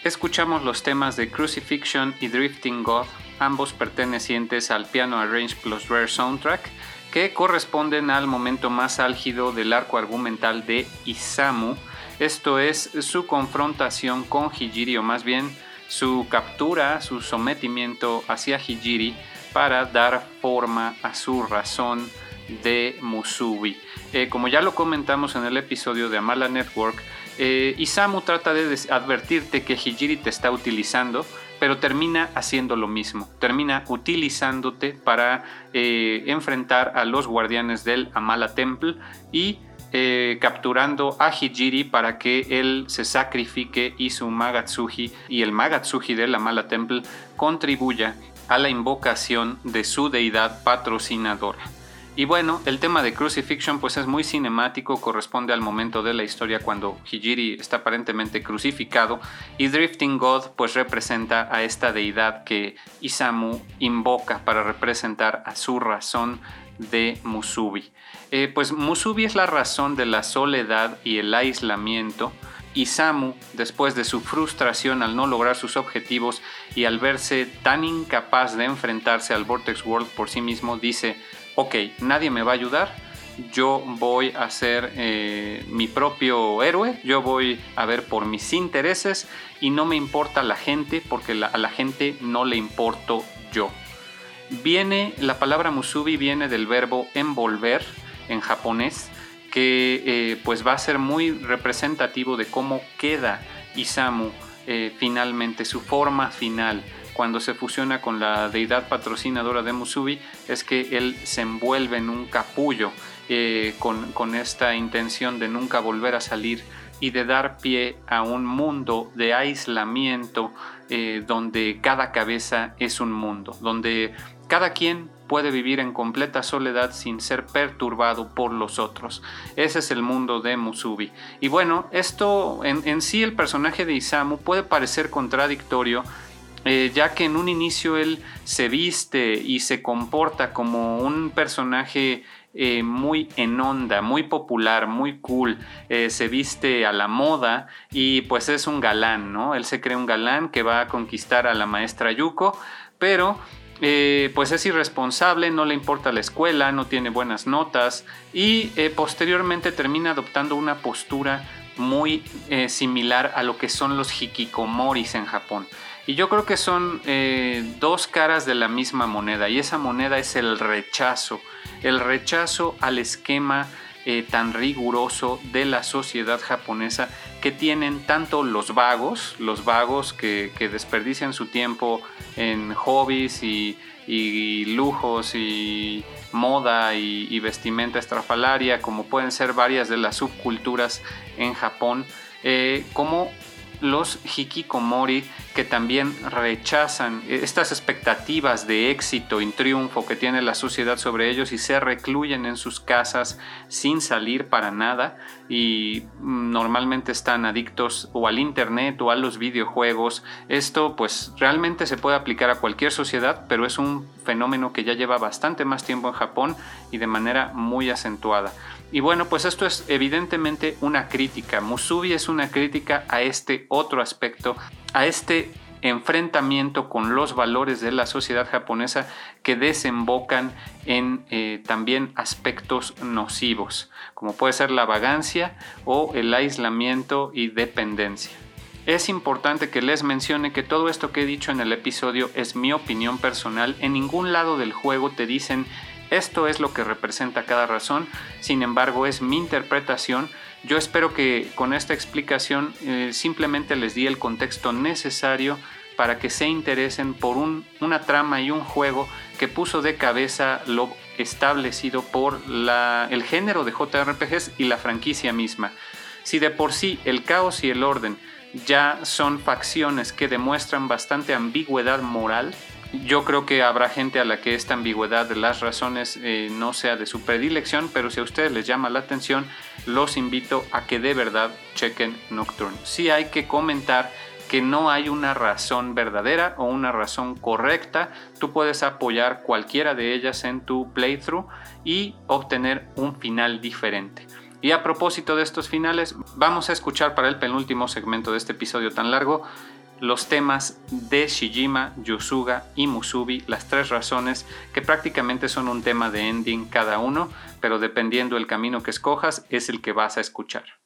Escuchamos los temas de Crucifixion y Drifting God, ambos pertenecientes al Piano Arrange plus Rare Soundtrack, que corresponden al momento más álgido del arco argumental de Isamu, esto es su confrontación con Hijiri o más bien su captura, su sometimiento hacia Hijiri para dar forma a su razón de Musubi. Eh, como ya lo comentamos en el episodio de Amala Network, eh, Isamu trata de advertirte que Hijiri te está utilizando, pero termina haciendo lo mismo, termina utilizándote para eh, enfrentar a los guardianes del Amala Temple y capturando a Hijiri para que él se sacrifique y su Magatsuji y el Magatsuji del Amala Temple contribuya a la invocación de su deidad patrocinadora. Y bueno, el tema de Crucifixion pues es muy cinemático, corresponde al momento de la historia cuando Hijiri está aparentemente crucificado y Drifting God pues representa a esta deidad que Isamu invoca para representar a su razón de Musubi. Eh, pues Musubi es la razón de la soledad y el aislamiento. Isamu, después de su frustración al no lograr sus objetivos y al verse tan incapaz de enfrentarse al Vortex World por sí mismo, dice, ok, nadie me va a ayudar, yo voy a ser eh, mi propio héroe, yo voy a ver por mis intereses y no me importa la gente porque a la gente no le importo yo. Viene, la palabra musubi viene del verbo envolver en japonés, que eh, pues va a ser muy representativo de cómo queda Isamu eh, finalmente, su forma final cuando se fusiona con la deidad patrocinadora de Musubi es que él se envuelve en un capullo eh, con, esta intención de nunca volver a salir y de dar pie a un mundo de aislamiento eh, donde cada cabeza es un mundo, donde cada quien puede vivir en completa soledad sin ser perturbado por los otros. Ese es el mundo de Musubi. Y bueno, esto en, en sí el personaje de Isamu puede parecer contradictorio eh, ya que en un inicio él se viste y se comporta como un personaje eh, muy en onda, muy popular, muy cool, eh, se viste a la moda y pues es un galán, ¿no? Él se cree un galán que va a conquistar a la maestra Yuko, pero pues es irresponsable, no le importa la escuela, no tiene buenas notas y posteriormente termina adoptando una postura muy similar a lo que son los hikikomoris en Japón. Y yo creo que son eh, dos caras de la misma moneda y esa moneda es el rechazo, el rechazo al esquema eh, tan riguroso de la sociedad japonesa que tienen tanto los vagos, los vagos que, desperdician su tiempo en hobbies y, lujos y moda y, vestimenta estrafalaria, como pueden ser varias de las subculturas en Japón, eh, como los hikikomori que también rechazan estas expectativas de éxito y triunfo que tiene la sociedad sobre ellos y se recluyen en sus casas sin salir para nada y normalmente están adictos o al internet o a los videojuegos. Esto pues realmente se puede aplicar a cualquier sociedad, pero es un fenómeno que ya lleva bastante más tiempo en Japón y de manera muy acentuada. Y bueno, pues esto es evidentemente una crítica. Musubi es una crítica a este otro aspecto, a este enfrentamiento con los valores de la sociedad japonesa que desembocan en eh, también aspectos nocivos, como puede ser la vagancia o el aislamiento y dependencia. Es importante que les mencione que todo esto que he dicho en el episodio es mi opinión personal. En ningún lado del juego te dicen esto es lo que representa cada razón, sin embargo es mi interpretación. Yo espero que con esta explicación eh, simplemente les di el contexto necesario para que se interesen por una trama y un juego que puso de cabeza lo establecido por el género de JRPGs y la franquicia misma. Si de por sí el caos y el orden ya son facciones que demuestran bastante ambigüedad moral, yo creo que habrá gente a la que esta ambigüedad de las razones eh, no sea de su predilección, pero si a ustedes les llama la atención, los invito a que de verdad chequen Nocturne. Sí hay que comentar que no hay una razón verdadera o una razón correcta. Tú puedes apoyar cualquiera de ellas en tu playthrough y obtener un final diferente. Y a propósito de estos finales, vamos a escuchar para el penúltimo segmento de este episodio tan largo los temas de Shijima, Yusuga y Musubi, las tres razones, que prácticamente son un tema de ending cada uno, pero dependiendo el camino que escojas es el que vas a escuchar.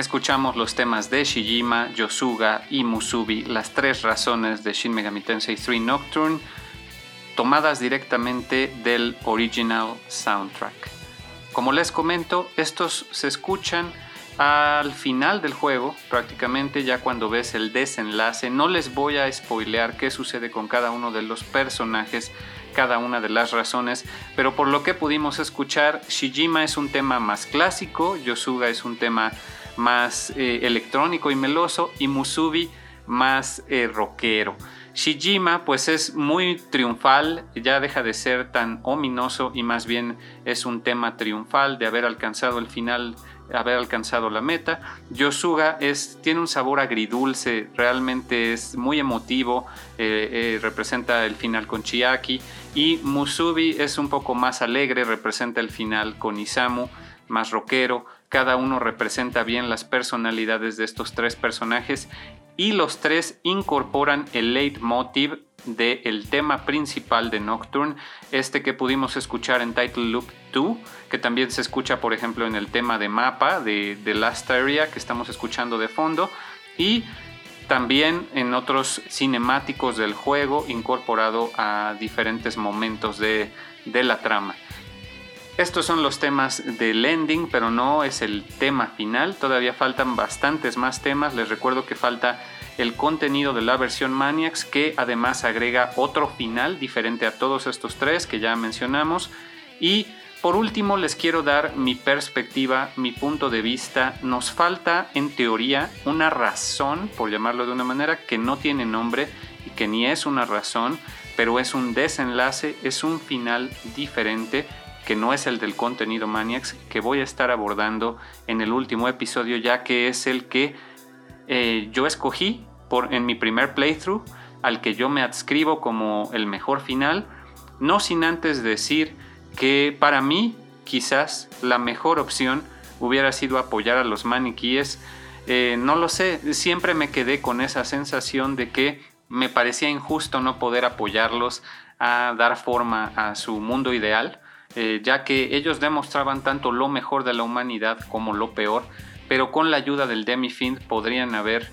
Escuchamos los temas de Shijima, Yosuga y Musubi, las tres razones de Shin Megami Tensei 3 Nocturne, tomadas directamente del original soundtrack. Como les comento, estos se escuchan al final del juego, prácticamente ya cuando ves el desenlace. No les voy a spoilear qué sucede con cada uno de los personajes, cada una de las razones, pero por lo que pudimos escuchar, Shijima es un tema más clásico, Yosuga es un tema más eh, electrónico y meloso y Musubi más eh, rockero. Shijima pues es muy triunfal, ya deja de ser tan ominoso y más bien es un tema triunfal de haber alcanzado el final haber alcanzado la meta. Yosuga es, tiene un sabor agridulce, realmente es muy emotivo, eh, representa el final con Chiaki. Y Musubi es un poco más alegre, representa el final con Isamu, más rockero. Cada uno representa bien las personalidades de estos tres personajes y los tres incorporan el leitmotiv del tema principal de Nocturne, este que pudimos escuchar en Title Loop 2, que también se escucha por ejemplo en el tema de mapa de, Last Area que estamos escuchando de fondo y también en otros cinemáticos del juego incorporado a diferentes momentos de la trama. Estos son los temas del ending, pero no es el tema final. Todavía faltan bastantes más temas. Les recuerdo que falta el contenido de la versión Maniacs que además agrega otro final diferente a todos estos tres que ya mencionamos. Y por último les quiero dar mi perspectiva, mi punto de vista. Nos falta en teoría una razón, por llamarlo de una manera, que no tiene nombre y que ni es una razón, pero es un desenlace, es un final diferente que no es el del contenido Maniacs, que voy a estar abordando en el último episodio, ya que es el que eh, yo escogí por, en mi primer playthrough, al que yo me adscribo como el mejor final, no sin antes decir que para mí quizás la mejor opción hubiera sido apoyar a los maniquíes. Eh, no lo sé, siempre me quedé con esa sensación de que me parecía injusto no poder apoyarlos a dar forma a su mundo ideal, eh, ya que ellos demostraban tanto lo mejor de la humanidad como lo peor, pero con la ayuda del Demi-Fiend podrían haber,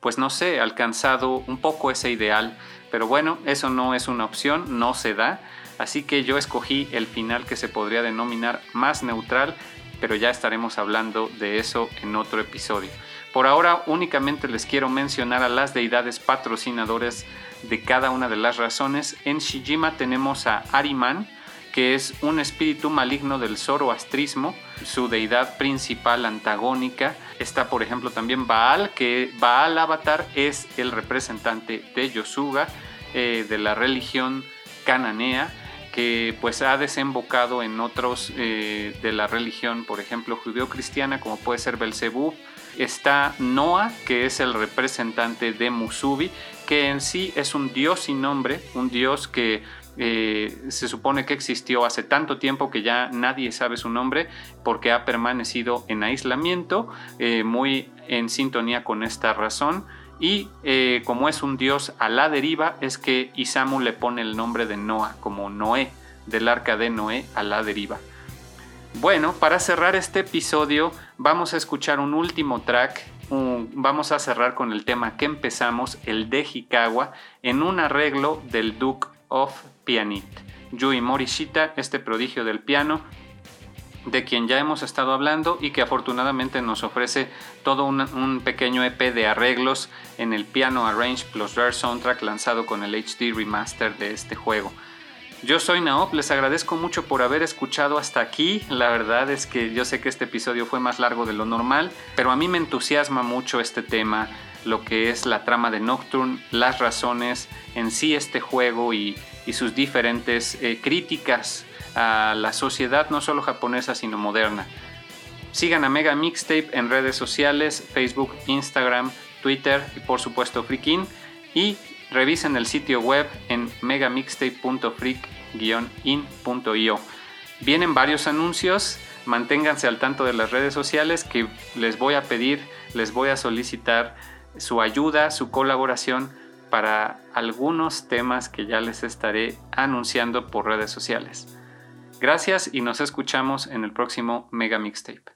pues no sé, alcanzado un poco ese ideal. Pero bueno, eso no es una opción, no se da. Así que yo escogí el final que se podría denominar más neutral, pero ya estaremos hablando de eso en otro episodio. Por ahora únicamente les quiero mencionar a las deidades patrocinadores de cada una de las razones. En Shijima tenemos a Ariman, que es un espíritu maligno del zoroastrismo, su deidad principal antagónica. Está, por ejemplo, también Baal, que Baal Avatar es el representante de Yosuga, eh, de la religión cananea, que pues ha desembocado en otros eh, de la religión, por ejemplo, judeo-cristiana, como puede ser Belzebub. Está Noah, que es el representante de Musubi, que en sí es un dios sin nombre, un dios que eh, se supone que existió hace tanto tiempo que ya nadie sabe su nombre porque ha permanecido en aislamiento, eh, muy en sintonía con esta razón. Y eh, como es un dios a la deriva, es que Isamu le pone el nombre de Noah, como Noé, del arca de Noé a la deriva. Bueno, para cerrar este episodio, vamos a escuchar un último track. vamos a cerrar con el tema que empezamos, el de Hikawa, en un arreglo del Duke of Pianit. Yui Morishita, este prodigio del piano, de quien ya hemos estado hablando y que afortunadamente nos ofrece todo un, pequeño EP de arreglos en el Piano Arrange plus Rare Soundtrack lanzado con el HD Remaster de este juego. Yo soy Naop, les agradezco mucho por haber escuchado hasta aquí. La verdad es que yo sé que este episodio fue más largo de lo normal, pero a mí me entusiasma mucho este tema, lo que es la trama de Nocturne, las razones en sí este juego y, sus diferentes eh, críticas a la sociedad no solo japonesa sino moderna. Sigan a Mega Mixtape en redes sociales, Facebook, Instagram, Twitter y por supuesto Freakin. Y revisen el sitio web en megamixtape.freak-in.io. Vienen varios anuncios, manténganse al tanto de las redes sociales que les voy a pedir, les voy a solicitar su ayuda, su colaboración para algunos temas que ya les estaré anunciando por redes sociales. Gracias y nos escuchamos en el próximo Mega Mixtape.